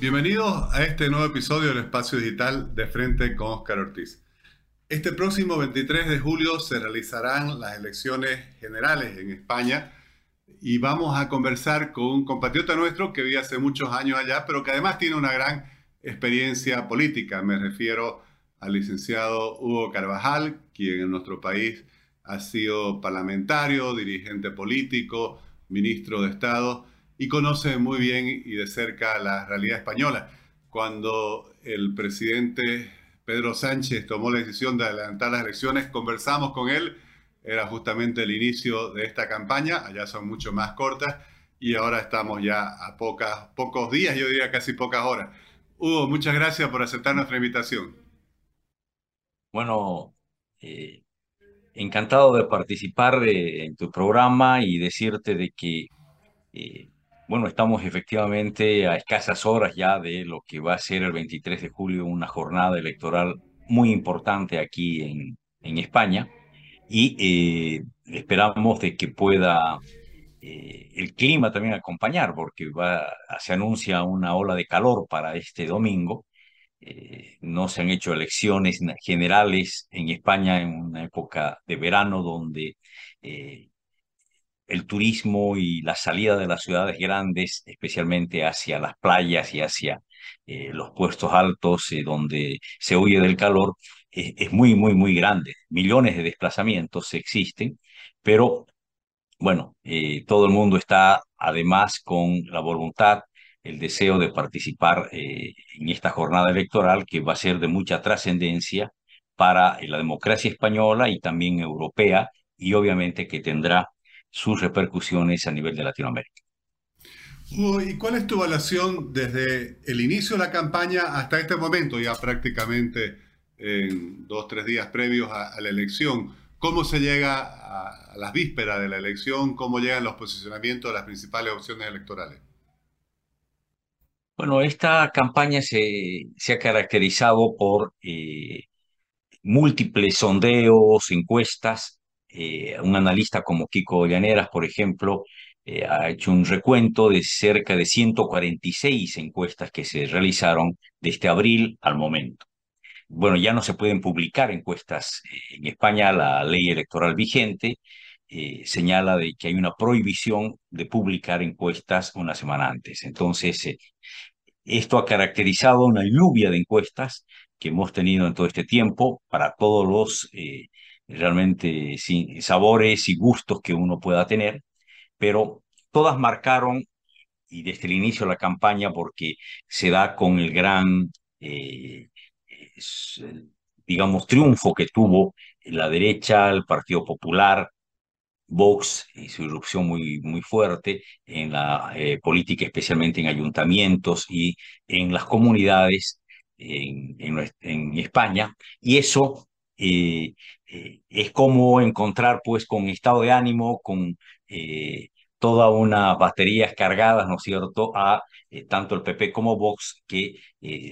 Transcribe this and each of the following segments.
Bienvenidos a este nuevo episodio del Espacio Digital de Frente con Oscar Ortiz. Este próximo 23 de julio se realizarán las elecciones generales en España y vamos a conversar con un compatriota nuestro que vive hace muchos años allá, pero que además tiene una gran experiencia política. Me refiero al licenciado Hugo Carvajal, quien en nuestro país ha sido parlamentario, dirigente político, ministro de Estado y conoce muy bien y de cerca la realidad española. Cuando el presidente Pedro Sánchez tomó la decisión de adelantar las elecciones, conversamos con él, era justamente el inicio de esta campaña, allá son mucho más cortas y ahora estamos ya a pocas, pocos días, yo diría casi pocas horas. Hugo, muchas gracias por aceptar nuestra invitación. Bueno, eh, encantado de participar en tu programa y decirte de que eh, bueno, estamos efectivamente a escasas horas ya de lo que va a ser el 23 de julio, una jornada electoral muy importante aquí en, en España y eh, esperamos de que pueda eh, el clima también acompañar, porque se anuncia una ola de calor para este domingo. Eh, no se han hecho elecciones generales en España en una época de verano donde el turismo y la salida de las ciudades grandes, especialmente hacia las playas y hacia eh, los puestos altos eh, donde se huye del calor, es muy, muy, muy grande. Millones de desplazamientos existen, pero bueno, eh, todo el mundo está además con la voluntad, el deseo de participar en esta jornada electoral que va a ser de mucha trascendencia para la democracia española y también europea y obviamente que tendrá sus repercusiones a nivel de Latinoamérica. ¿Y cuál es tu evaluación desde el inicio de la campaña hasta este momento, ya prácticamente en dos, tres días previos a, la elección? ¿Cómo se llega a, las vísperas de la elección? ¿Cómo llegan los posicionamientos de las principales opciones electorales? Bueno, esta campaña se, se ha caracterizado por eh, múltiples sondeos, encuestas, eh, un analista como Kiko Llaneras, por ejemplo, eh, ha hecho un recuento de cerca de 146 encuestas que se realizaron desde abril al momento. Bueno, ya no se pueden publicar encuestas eh, en España, la ley electoral vigente señala de que hay una prohibición de publicar encuestas una semana antes. Entonces, esto ha caracterizado una lluvia de encuestas que hemos tenido en todo este tiempo para todos los realmente sin sabores y gustos que uno pueda tener, pero todas marcaron, y desde el inicio de la campaña, porque se da con el gran, eh, digamos, triunfo que tuvo la derecha, el Partido Popular, Vox y su irrupción muy, muy fuerte en la eh, política, especialmente en ayuntamientos y en las comunidades en, en, España, y eso eh, eh, es como encontrar pues con estado de ánimo, con eh, toda una baterías cargadas, ¿no es cierto?, a tanto el PP como Vox que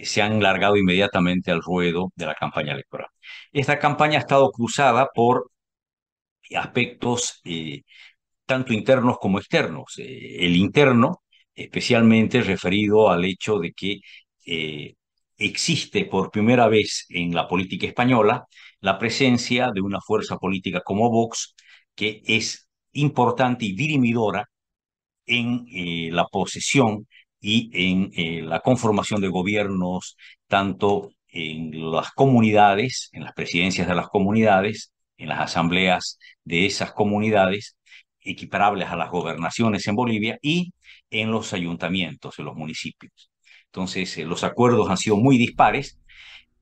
se han largado inmediatamente al ruedo de la campaña electoral. Esta campaña ha estado cruzada por aspectos tanto internos como externos. el interno, especialmente referido al hecho de que existe por primera vez en la política española la presencia de una fuerza política como Vox, que es importante y dirimidora en eh, la posesión y en eh, la conformación de gobiernos, tanto en las comunidades, en las presidencias de las comunidades, en las asambleas de esas comunidades, equiparables a las gobernaciones en Bolivia, y en los ayuntamientos, en los municipios. Entonces, eh, los acuerdos han sido muy dispares,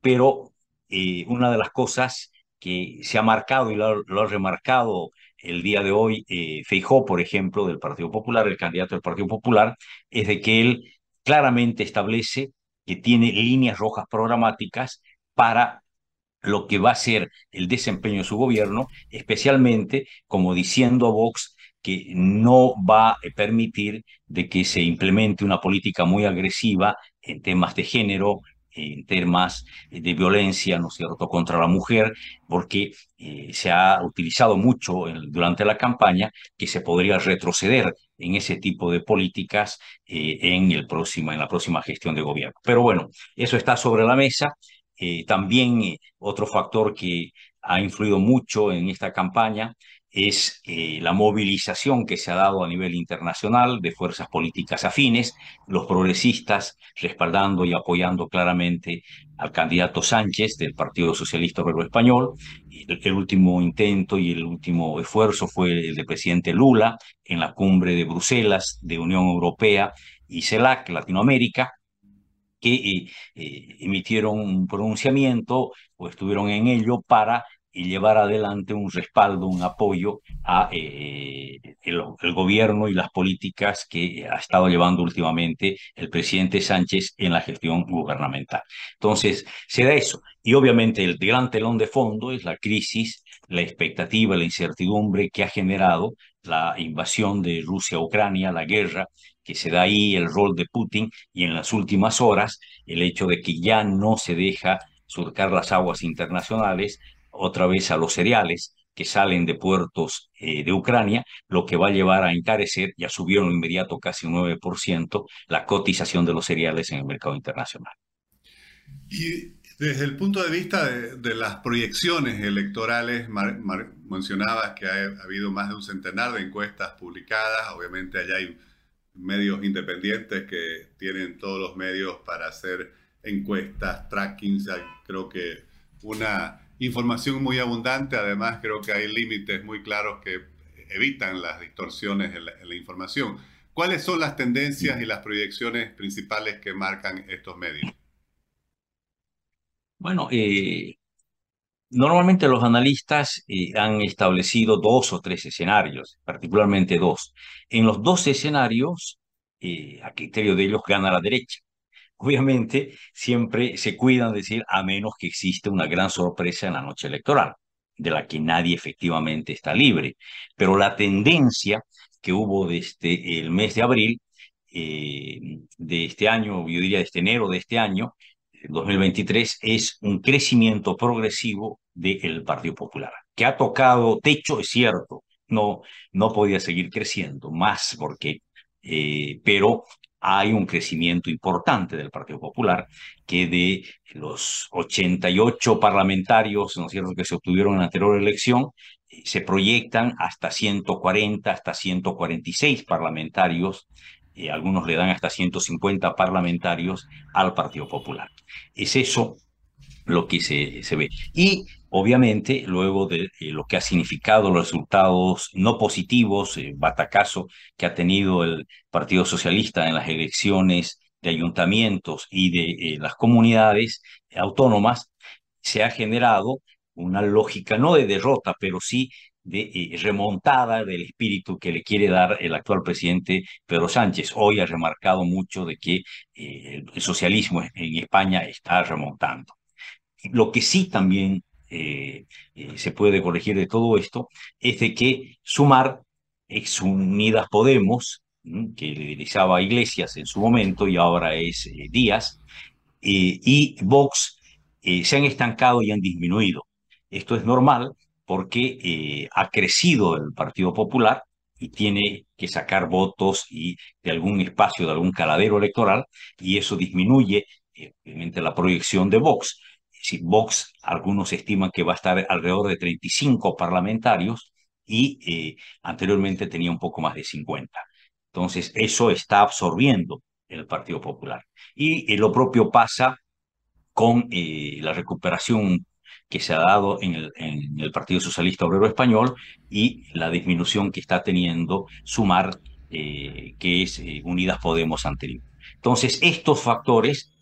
pero eh, una de las cosas que se ha marcado y lo, ha remarcado el día de hoy eh, Feijó, por ejemplo, del Partido Popular, el candidato del Partido Popular, es de que él claramente establece que tiene líneas rojas programáticas para lo que va a ser el desempeño de su gobierno, especialmente como diciendo a Vox que no va a permitir de que se implemente una política muy agresiva en temas de género, en temas de violencia, ¿no cierto?, contra la mujer, porque eh, se ha utilizado mucho durante la campaña que se podría retroceder en ese tipo de políticas eh, en, el próximo, en la próxima gestión de gobierno. Pero bueno, eso está sobre la mesa. Eh, también otro factor que ha influido mucho en esta campaña es eh, la movilización que se ha dado a nivel internacional de fuerzas políticas afines, los progresistas respaldando y apoyando claramente al candidato Sánchez del Partido Socialista Obrero Español. El, último intento y el último esfuerzo fue el del presidente Lula en la cumbre de Bruselas de Unión Europea y CELAC, Latinoamérica, que eh, eh, emitieron un pronunciamiento o estuvieron en ello para y llevar adelante un respaldo, un apoyo a eh, el, gobierno y las políticas que ha estado llevando últimamente el presidente Sánchez en la gestión gubernamental. Entonces, se da eso. Y obviamente el gran telón de fondo es la crisis, la expectativa, la incertidumbre que ha generado la invasión de Rusia a Ucrania, la guerra, que se da ahí el rol de Putin y en las últimas horas el hecho de que ya no se deja surcar las aguas internacionales otra vez a los cereales que salen de puertos eh, de Ucrania, lo que va a llevar a encarecer, ya subió en inmediato casi un 9%, la cotización de los cereales en el mercado internacional. Y desde el punto de vista de, las proyecciones electorales, mencionabas que ha, habido más de un centenar de encuestas publicadas, obviamente allá hay medios independientes que tienen todos los medios para hacer encuestas, tracking, creo que una información muy abundante, además creo que hay límites muy claros que evitan las distorsiones en la, información. ¿Cuáles son las tendencias y las proyecciones principales que marcan estos medios? Bueno, eh, normalmente los analistas eh, han establecido dos o tres escenarios, particularmente dos. En los dos escenarios, eh, a criterio de ellos, gana la derecha obviamente siempre se cuidan de decir a menos que existe una gran sorpresa en la noche electoral, de la que nadie efectivamente está libre. Pero la tendencia que hubo desde el mes de abril eh, de este año, yo diría de este enero de este año, 2023, es un crecimiento progresivo del Partido Popular, que ha tocado techo, es cierto, no, no podía seguir creciendo más porque, eh, pero hay un crecimiento importante del Partido Popular, que de los 88 parlamentarios, ¿no es cierto?, que se obtuvieron en la anterior elección, eh, se proyectan hasta 140, hasta 146 parlamentarios, eh, algunos le dan hasta 150 parlamentarios al Partido Popular. Es eso lo que se, se ve. Y obviamente, luego de eh, lo que ha significado los resultados no positivos, eh, batacazo que ha tenido el Partido Socialista en las elecciones de ayuntamientos y de eh, las comunidades autónomas, se ha generado una lógica no de derrota, pero sí de remontada del espíritu que le quiere dar el actual presidente Pedro Sánchez. Hoy ha remarcado mucho de que el socialismo en España está remontando. Lo que sí también eh, eh, se puede corregir de todo esto es de que Sumar, ex Unidas Podemos, que liderizaba Iglesias en su momento y ahora es eh, Díaz, y Vox se han estancado y han disminuido. Esto es normal porque ha crecido el Partido Popular y tiene que sacar votos y de algún espacio, de algún caladero electoral, y eso disminuye obviamente la proyección de Vox si Vox, algunos estiman que va a estar alrededor de 35 parlamentarios y eh, anteriormente tenía un poco más de 50. Entonces, eso está absorbiendo el Partido Popular. Y eh, lo propio pasa con eh, la recuperación que se ha dado en el, en el, Partido Socialista Obrero Español y la disminución que está teniendo Sumar, que es Unidas Podemos anterior. Entonces, estos factores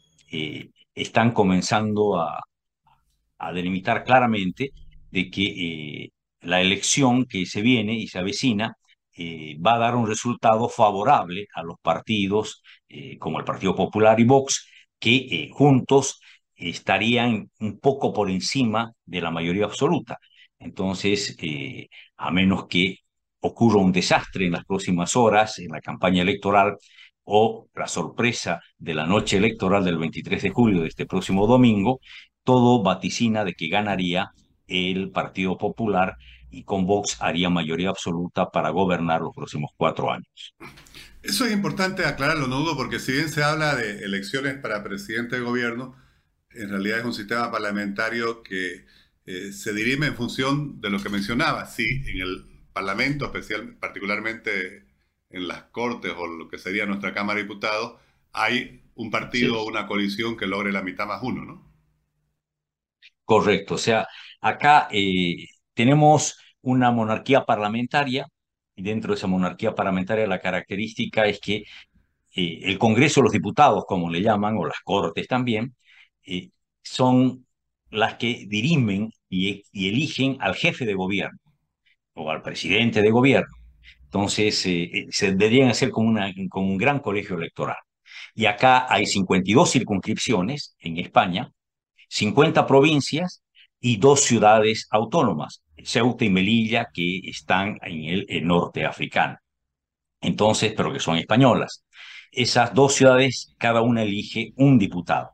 están comenzando a, a delimitar claramente de que eh, la elección que se viene y se avecina eh, va a dar un resultado favorable a los partidos eh, como el Partido Popular y Vox, que juntos estarían un poco por encima de la mayoría absoluta. Entonces, a menos que ocurra un desastre en las próximas horas en la campaña electoral, o la sorpresa de la noche electoral del 23 de julio de este próximo domingo, todo vaticina de que ganaría el Partido Popular y con Vox haría mayoría absoluta para gobernar los próximos cuatro años. Eso es importante aclararlo, no porque si bien se habla de elecciones para presidente de gobierno, en realidad es un sistema parlamentario que eh, se dirime en función de lo que mencionaba. Sí, en el Parlamento, especial, particularmente en las Cortes o lo que sería nuestra Cámara de Diputados, hay un partido o una coalición que logre la mitad más uno, ¿no? Correcto. O sea, acá eh, tenemos una monarquía parlamentaria y dentro de esa monarquía parlamentaria la característica es que eh, el Congreso los Diputados, como le llaman, o las Cortes también, eh, son las que dirimen y, eligen al jefe de gobierno o al presidente de gobierno. Entonces, se deberían hacer como un gran colegio electoral. Y acá hay 52 circunscripciones en España, 50 provincias y dos ciudades autónomas, Ceuta y Melilla, que están en el, norte africano. Entonces, pero que son españolas. Esas dos ciudades, cada una elige un diputado.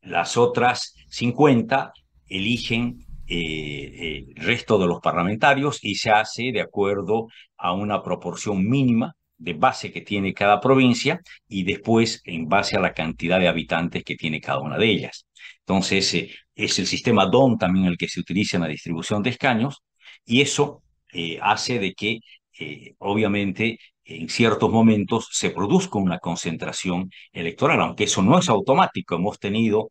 Las otras 50 eligen eh, eh, el resto de los parlamentarios y se hace de acuerdo a una proporción mínima de base que tiene cada provincia y después en base a la cantidad de habitantes que tiene cada una de ellas. Entonces, eh, es el sistema DON también el que se utiliza en la distribución de escaños y eso eh, hace de que, eh, obviamente, en ciertos momentos se produzca una concentración electoral, aunque eso no es automático. Hemos tenido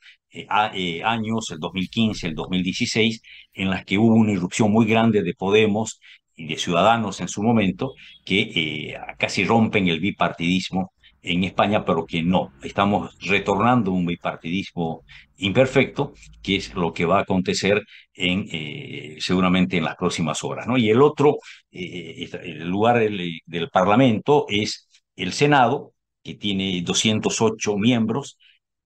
años, el 2015, el 2016, en las que hubo una irrupción muy grande de Podemos de Ciudadanos en su momento, que casi rompen el bipartidismo en España, pero que no. Estamos retornando un bipartidismo imperfecto, que es lo que va a acontecer en, eh, seguramente en las próximas horas. ¿no? Y el otro eh, el lugar del, del, Parlamento es el Senado, que tiene 208 miembros,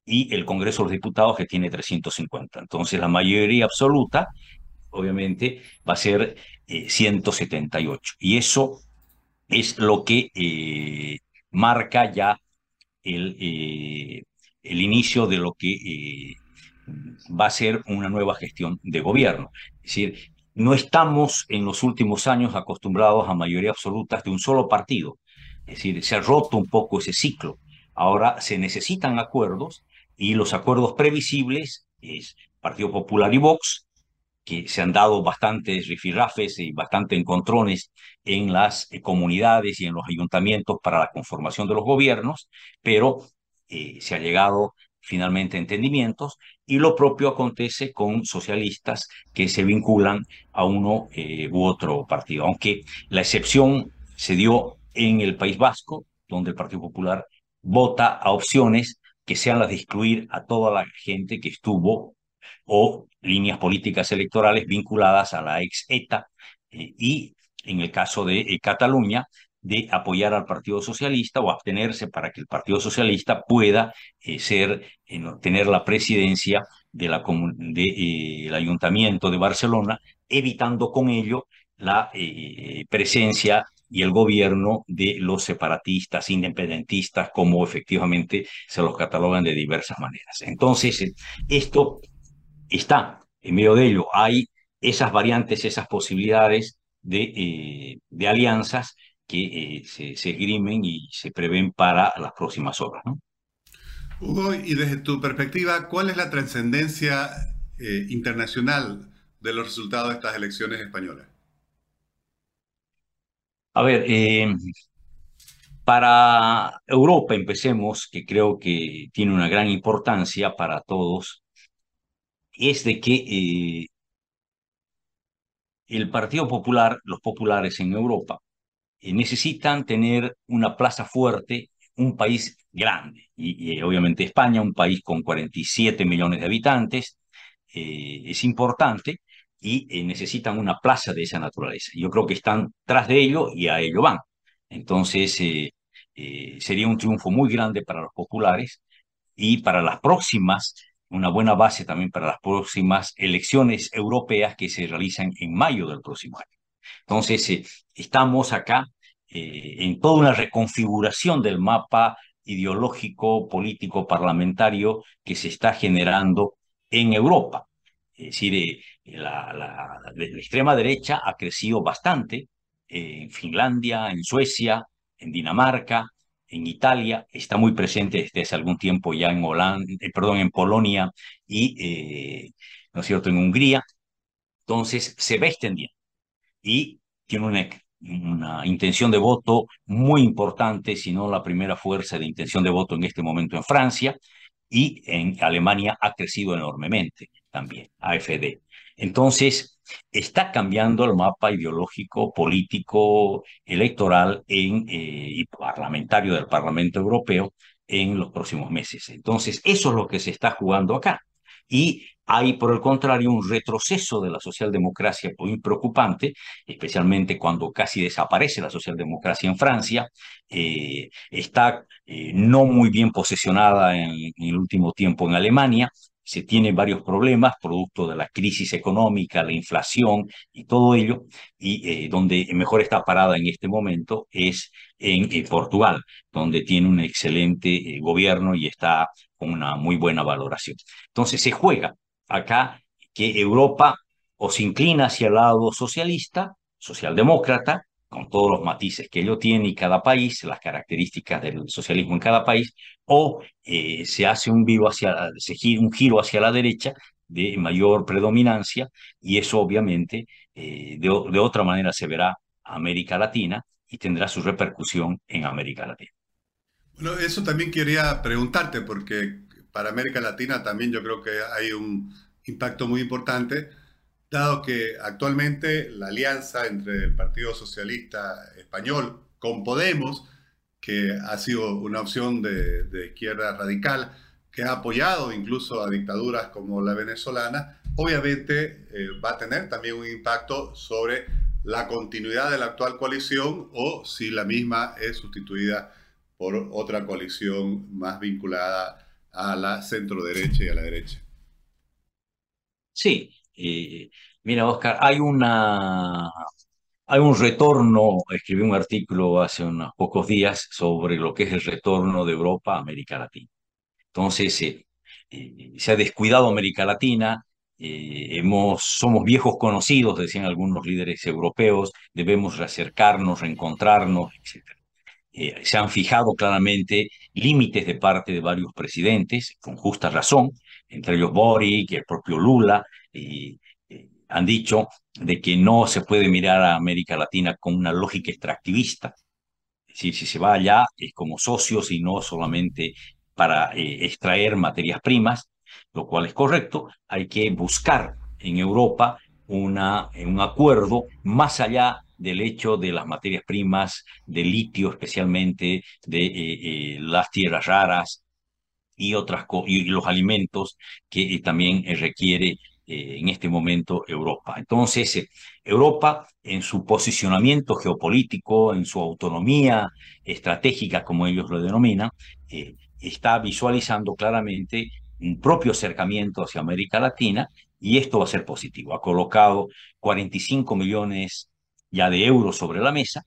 y el Congreso de los Diputados, que tiene 350. Entonces, la mayoría absoluta, obviamente, va a ser 178. Eh, y eso es lo que marca ya el, eh, el inicio de lo que eh, va a ser una nueva gestión de gobierno. Es decir, no estamos en los últimos años acostumbrados a mayoría absolutas de un solo partido. Es decir, se ha roto un poco ese ciclo. Ahora se necesitan acuerdos y los acuerdos previsibles es Partido Popular y Vox, que se han dado bastantes rifirrafes y bastante encontrones en las eh, comunidades y en los ayuntamientos para la conformación de los gobiernos, pero eh, se ha llegado finalmente a entendimientos y lo propio acontece con socialistas que se vinculan a uno eh, u otro partido, aunque la excepción se dio en el País Vasco, donde el Partido Popular vota a opciones que sean las de excluir a toda la gente que estuvo o líneas políticas electorales vinculadas a la ex ETA eh, y en el caso de eh, Cataluña de apoyar al Partido Socialista o abstenerse para que el Partido Socialista pueda eh, ser, tener la presidencia de la, de, Ayuntamiento de Barcelona, evitando con ello la presencia y el gobierno de los separatistas, independentistas, como efectivamente se los catalogan de diversas maneras. Entonces, esto está en medio de ello. Hay esas variantes, esas posibilidades de, eh, de alianzas que eh, se, se, esgrimen y se prevén para las próximas horas. Hugo, y desde tu perspectiva, ¿cuál es la trascendencia eh, internacional de los resultados de estas elecciones españolas? A ver, para Europa empecemos, que creo que tiene una gran importancia para todos, es de que eh, el Partido Popular, los populares en Europa, eh, necesitan tener una plaza fuerte, un país grande, y, obviamente España, un país con 47 millones de habitantes, eh, es importante y necesitan una plaza de esa naturaleza. Yo creo que están tras de ello y a ello van. Entonces, sería un triunfo muy grande para los populares y para las próximas una buena base también para las próximas elecciones europeas que se realizan en mayo del próximo año. Entonces, eh, estamos acá eh, en toda una reconfiguración del mapa ideológico, político, parlamentario que se está generando en Europa. Es decir, eh, la, la, extrema derecha ha crecido bastante en Finlandia, en Suecia, en Dinamarca, en Italia, está muy presente desde hace algún tiempo ya en Holanda, eh, perdón, en Polonia y, eh, ¿no es cierto?, en Hungría. Entonces, se va extendiendo y tiene una, una intención de voto muy importante, si no la primera fuerza de intención de voto en este momento en Francia, y en Alemania ha crecido enormemente también, AFD. Entonces, está cambiando el mapa ideológico, político, electoral eh, y parlamentario del Parlamento Europeo en los próximos meses. Entonces, eso es lo que se está jugando acá. Y hay, por el contrario, un retroceso de la socialdemocracia muy preocupante, especialmente cuando casi desaparece la socialdemocracia en Francia. Eh, está eh, no muy bien posesionada en, el último tiempo en Alemania se tienen varios problemas producto de la crisis económica, la inflación y todo ello, y eh, donde mejor está parada en este momento es en Portugal, donde tiene un excelente gobierno y está con una muy buena valoración. Entonces se juega acá que Europa o se inclina hacia el lado socialista, socialdemócrata, con todos los matices que ello tiene y cada país, las características del socialismo en cada país, o eh, se hace un, vivo hacia, un giro hacia la derecha de mayor predominancia y eso obviamente eh, de, de otra manera se verá América Latina y tendrá su repercusión en América Latina. Bueno, eso también quería preguntarte porque para América Latina también yo creo que hay un impacto muy importante, dado que actualmente la alianza entre el Partido Socialista Español con Podemos, que ha sido una opción de, izquierda radical, que ha apoyado incluso a dictaduras como la venezolana, obviamente eh, va a tener también un impacto sobre la continuidad de la actual coalición o si la misma es sustituida por otra coalición más vinculada a la centro derecha y a la derecha. Sí, eh, mira Oscar, hay una hay un retorno, escribí un artículo hace unos pocos días sobre lo que es el retorno de Europa a América Latina. Entonces, eh, eh, se ha descuidado América Latina, hemos, somos viejos conocidos, decían algunos líderes europeos, debemos reacercarnos, reencontrarnos, etc. Se han fijado claramente límites de parte de varios presidentes, con justa razón, entre ellos Boric, el propio Lula, y, eh, han dicho de que no se puede mirar a América Latina con una lógica extractivista. Es decir, si se va allá como socios y no solamente para eh, extraer materias primas, lo cual es correcto. Hay que buscar en Europa una, un acuerdo más allá del hecho de las materias primas, de litio especialmente, de eh, eh, las tierras raras y, otras y los alimentos que eh, también requiere en este momento Europa. Entonces, Europa en su posicionamiento geopolítico, en su autonomía estratégica, como ellos lo denominan, está visualizando claramente un propio acercamiento hacia América Latina y esto va a ser positivo. Ha colocado 45 millones ya de euros sobre la mesa,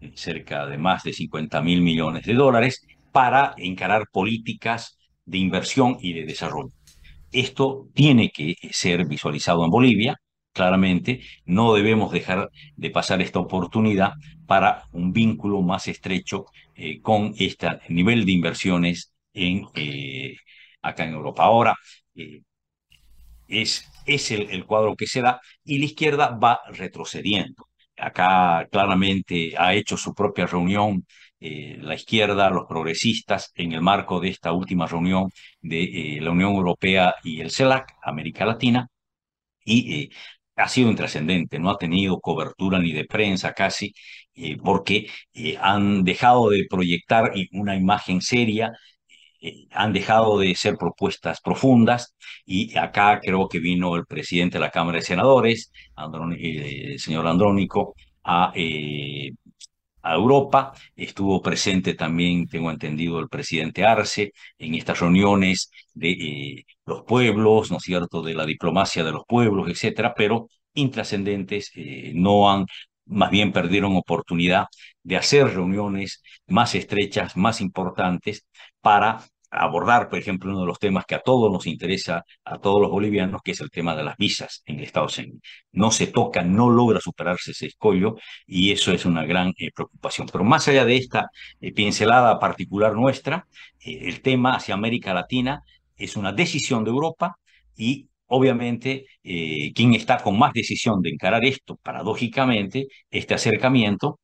eh, cerca de más de 50 mil millones de dólares, para encarar políticas de inversión y de desarrollo. Esto tiene que ser visualizado en Bolivia, claramente. No debemos dejar de pasar esta oportunidad para un vínculo más estrecho eh, con este nivel de inversiones en, eh, acá en Europa. Ahora, es, es el cuadro que se da y la izquierda va retrocediendo acá claramente ha hecho su propia reunión eh, la izquierda, los progresistas, en el marco de esta última reunión de eh, la Unión Europea y el CELAC, América Latina, y eh, ha sido intrascendente, no ha tenido cobertura ni de prensa casi, porque han dejado de proyectar una imagen seria han dejado de ser propuestas profundas y acá creo que vino el presidente de la Cámara de Senadores, el señor Andrónico, a, a Europa. Estuvo presente también, tengo entendido, el presidente Arce en estas reuniones de eh, los pueblos, ¿no es cierto?, de la diplomacia de los pueblos, etcétera, pero intrascendentes, eh, no han más bien perdieron oportunidad de hacer reuniones más estrechas, más importantes para abordar, por ejemplo, uno de los temas que a todos nos interesa, a todos los bolivianos, que es el tema de las visas en el Estado Unidos. No se toca, no logra superarse ese escollo y eso es una gran eh, preocupación. Pero más allá de esta eh, pincelada particular nuestra, eh, el tema hacia América Latina es una decisión de Europa y obviamente quien está con más decisión de encarar esto, paradójicamente, este acercamiento,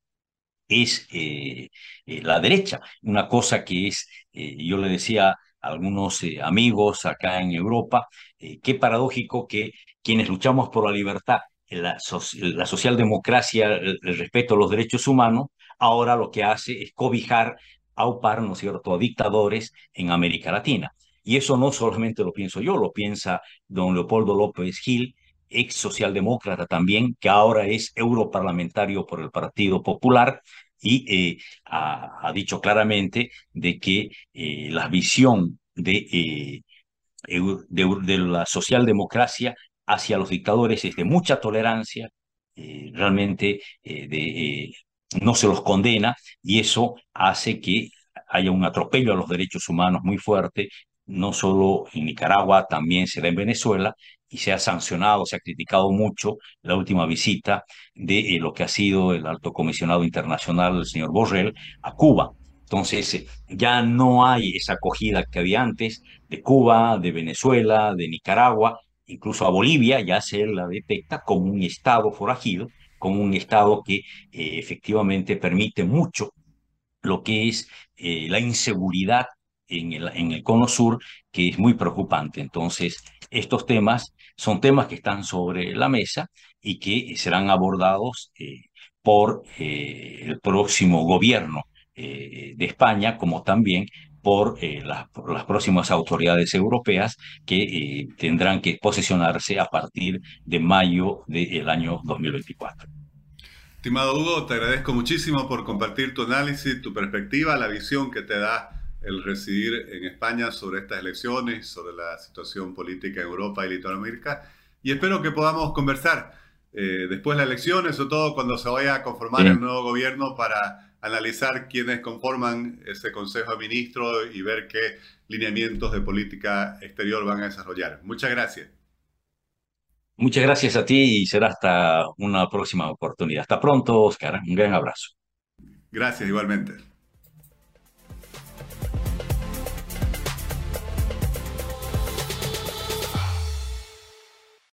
es eh, eh, la derecha. Una cosa que es, eh, yo le decía a algunos amigos acá en Europa, qué paradójico que quienes luchamos por la libertad, la, la socialdemocracia, el, respeto a los derechos humanos, ahora lo que hace es cobijar, aupar, ¿no es cierto?, a dictadores en América Latina. Y eso no solamente lo pienso yo, lo piensa don Leopoldo López Gil, ex socialdemócrata también, que ahora es europarlamentario por el Partido Popular y eh, ha, dicho claramente de que eh, la visión de, eh, de, la socialdemocracia hacia los dictadores es de mucha tolerancia, realmente de, no se los condena y eso hace que haya un atropello a los derechos humanos muy fuerte, no solo en Nicaragua, también se da en Venezuela, y se ha sancionado, se ha criticado mucho la última visita de eh, lo que ha sido el alto comisionado internacional, el señor Borrell, a Cuba. Entonces, eh, ya no hay esa acogida que había antes de Cuba, de Venezuela, de Nicaragua, incluso a Bolivia ya se la detecta como un estado forajido, como un estado que eh, efectivamente permite mucho lo que es la inseguridad en el, en el cono sur, que es muy preocupante. Entonces, estos temas son temas que están sobre la mesa y que serán abordados eh, por eh, el próximo gobierno eh, de España, como también por, las, las, próximas autoridades europeas que tendrán que posicionarse a partir de mayo del año 2024. Estimado Hugo, te agradezco muchísimo por compartir tu análisis, tu perspectiva, la visión que te da el residir en España sobre estas elecciones, sobre la situación política en Europa y Latinoamérica. Y espero que podamos conversar eh, después de las elecciones, o todo cuando se vaya a conformar el nuevo gobierno para analizar quiénes conforman ese Consejo de Ministros y ver qué lineamientos de política exterior van a desarrollar. Muchas gracias. Muchas gracias a ti y será hasta una próxima oportunidad. Hasta pronto, Oscar. Un gran abrazo. Gracias, igualmente.